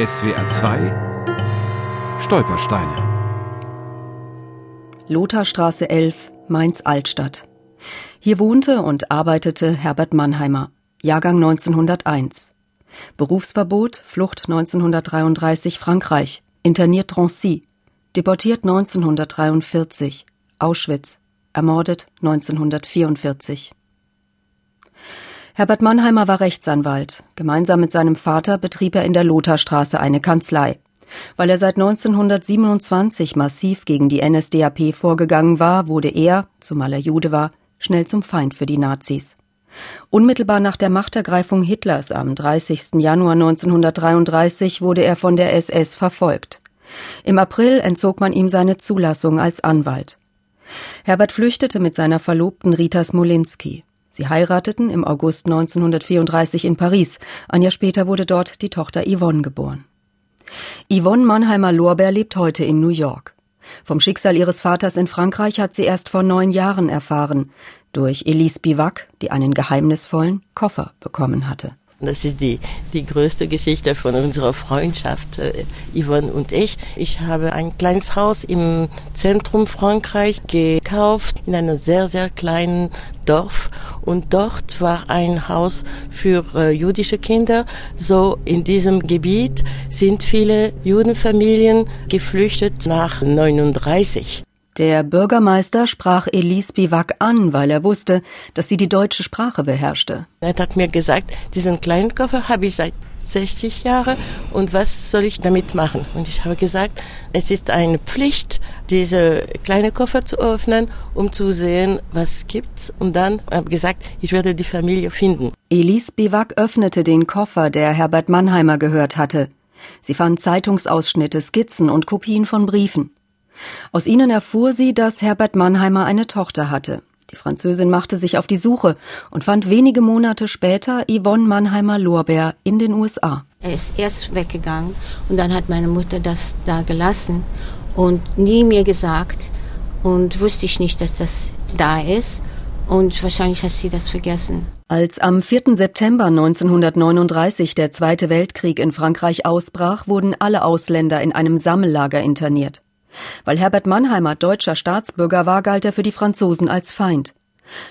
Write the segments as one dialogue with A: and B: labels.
A: SWR 2 Stolpersteine
B: Lotharstraße 11, Mainz-Altstadt. Hier wohnte und arbeitete Herbert Mannheimer, Jahrgang 1901. Berufsverbot, Flucht 1933 Frankreich, interniert Drancy, deportiert 1943, Auschwitz, ermordet 1944. Herbert Mannheimer war Rechtsanwalt. Gemeinsam mit seinem Vater betrieb er in der Lotharstraße eine Kanzlei. Weil er seit 1927 massiv gegen die NSDAP vorgegangen war, wurde er, zumal er Jude war, schnell zum Feind für die Nazis. Unmittelbar nach der Machtergreifung Hitlers am 30. Januar 1933 wurde er von der SS verfolgt. Im April entzog man ihm seine Zulassung als Anwalt. Herbert flüchtete mit seiner Verlobten Rita Smolinski. Sie heirateten im August 1934 in Paris. Ein Jahr später wurde dort die Tochter Yvonne geboren. Yvonne Mannheimer-Lorbeer lebt heute in New York. Vom Schicksal ihres Vaters in Frankreich hat sie erst vor neun Jahren erfahren, durch Elise Bivac, die einen geheimnisvollen Koffer bekommen hatte.
C: Das ist die, die größte Geschichte von unserer Freundschaft, äh, Yvonne und ich. Ich habe ein kleines Haus im Zentrum Frankreich gekauft, in einem sehr, sehr kleinen Dorf. Und dort war ein Haus für äh, jüdische Kinder. So in diesem Gebiet sind viele Judenfamilien geflüchtet nach 39.
B: Der Bürgermeister sprach Elise Bivac an, weil er wusste, dass sie die deutsche Sprache beherrschte.
C: Er hat mir gesagt, diesen kleinen Koffer habe ich seit 60 Jahren und was soll ich damit machen? Und ich habe gesagt, es ist eine Pflicht, diese kleine Koffer zu öffnen, um zu sehen, was gibt's. Und dann habe ich gesagt, ich werde die Familie finden.
B: Elise Bivac öffnete den Koffer, der Herbert Mannheimer gehört hatte. Sie fand Zeitungsausschnitte, Skizzen und Kopien von Briefen. Aus ihnen erfuhr sie, dass Herbert Mannheimer eine Tochter hatte. Die Französin machte sich auf die Suche und fand wenige Monate später Yvonne Mannheimer-Lorbeer in den USA.
D: Er ist erst weggegangen und dann hat meine Mutter das da gelassen und nie mir gesagt und wusste ich nicht, dass das da ist und wahrscheinlich hat sie das vergessen.
B: Als am 4. September 1939 der Zweite Weltkrieg in Frankreich ausbrach, wurden alle Ausländer in einem Sammellager interniert. Weil Herbert Mannheimer deutscher Staatsbürger war, galt er für die Franzosen als Feind.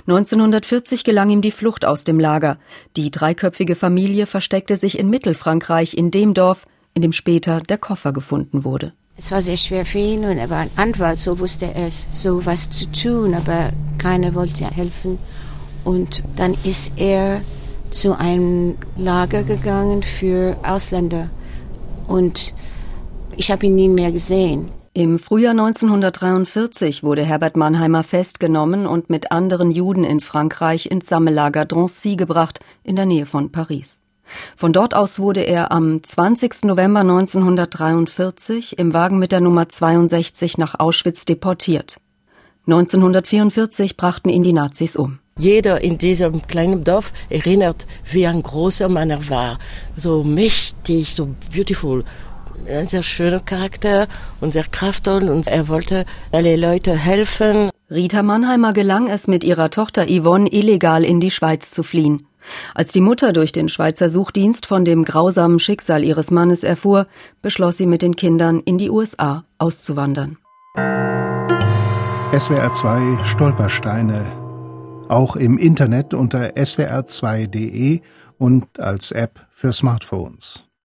B: 1940 gelang ihm die Flucht aus dem Lager. Die dreiköpfige Familie versteckte sich in Mittelfrankreich in dem Dorf, in dem später der Koffer gefunden wurde.
D: Es war sehr schwer für ihn und er war ein Anwalt, so wusste er es, so was zu tun, aber keiner wollte helfen. Und dann ist er zu einem Lager gegangen für Ausländer und ich habe ihn nie mehr gesehen.
B: Im Frühjahr 1943 wurde Herbert Mannheimer festgenommen und mit anderen Juden in Frankreich ins Sammellager Drancy gebracht, in der Nähe von Paris. Von dort aus wurde er am 20. November 1943 im Wagen mit der Nummer 62 nach Auschwitz deportiert. 1944 brachten ihn die Nazis um.
C: Jeder in diesem kleinen Dorf erinnert, wie ein großer Mann er war. So mächtig, so beautiful ein sehr schöner Charakter und sehr kraftvoll und er wollte alle Leute helfen.
B: Rita Mannheimer gelang es mit ihrer Tochter Yvonne illegal in die Schweiz zu fliehen. Als die Mutter durch den Schweizer Suchdienst von dem grausamen Schicksal ihres Mannes erfuhr, beschloss sie mit den Kindern in die USA auszuwandern.
E: SWR 2 Stolpersteine. Auch im Internet unter swr2.de und als App für Smartphones.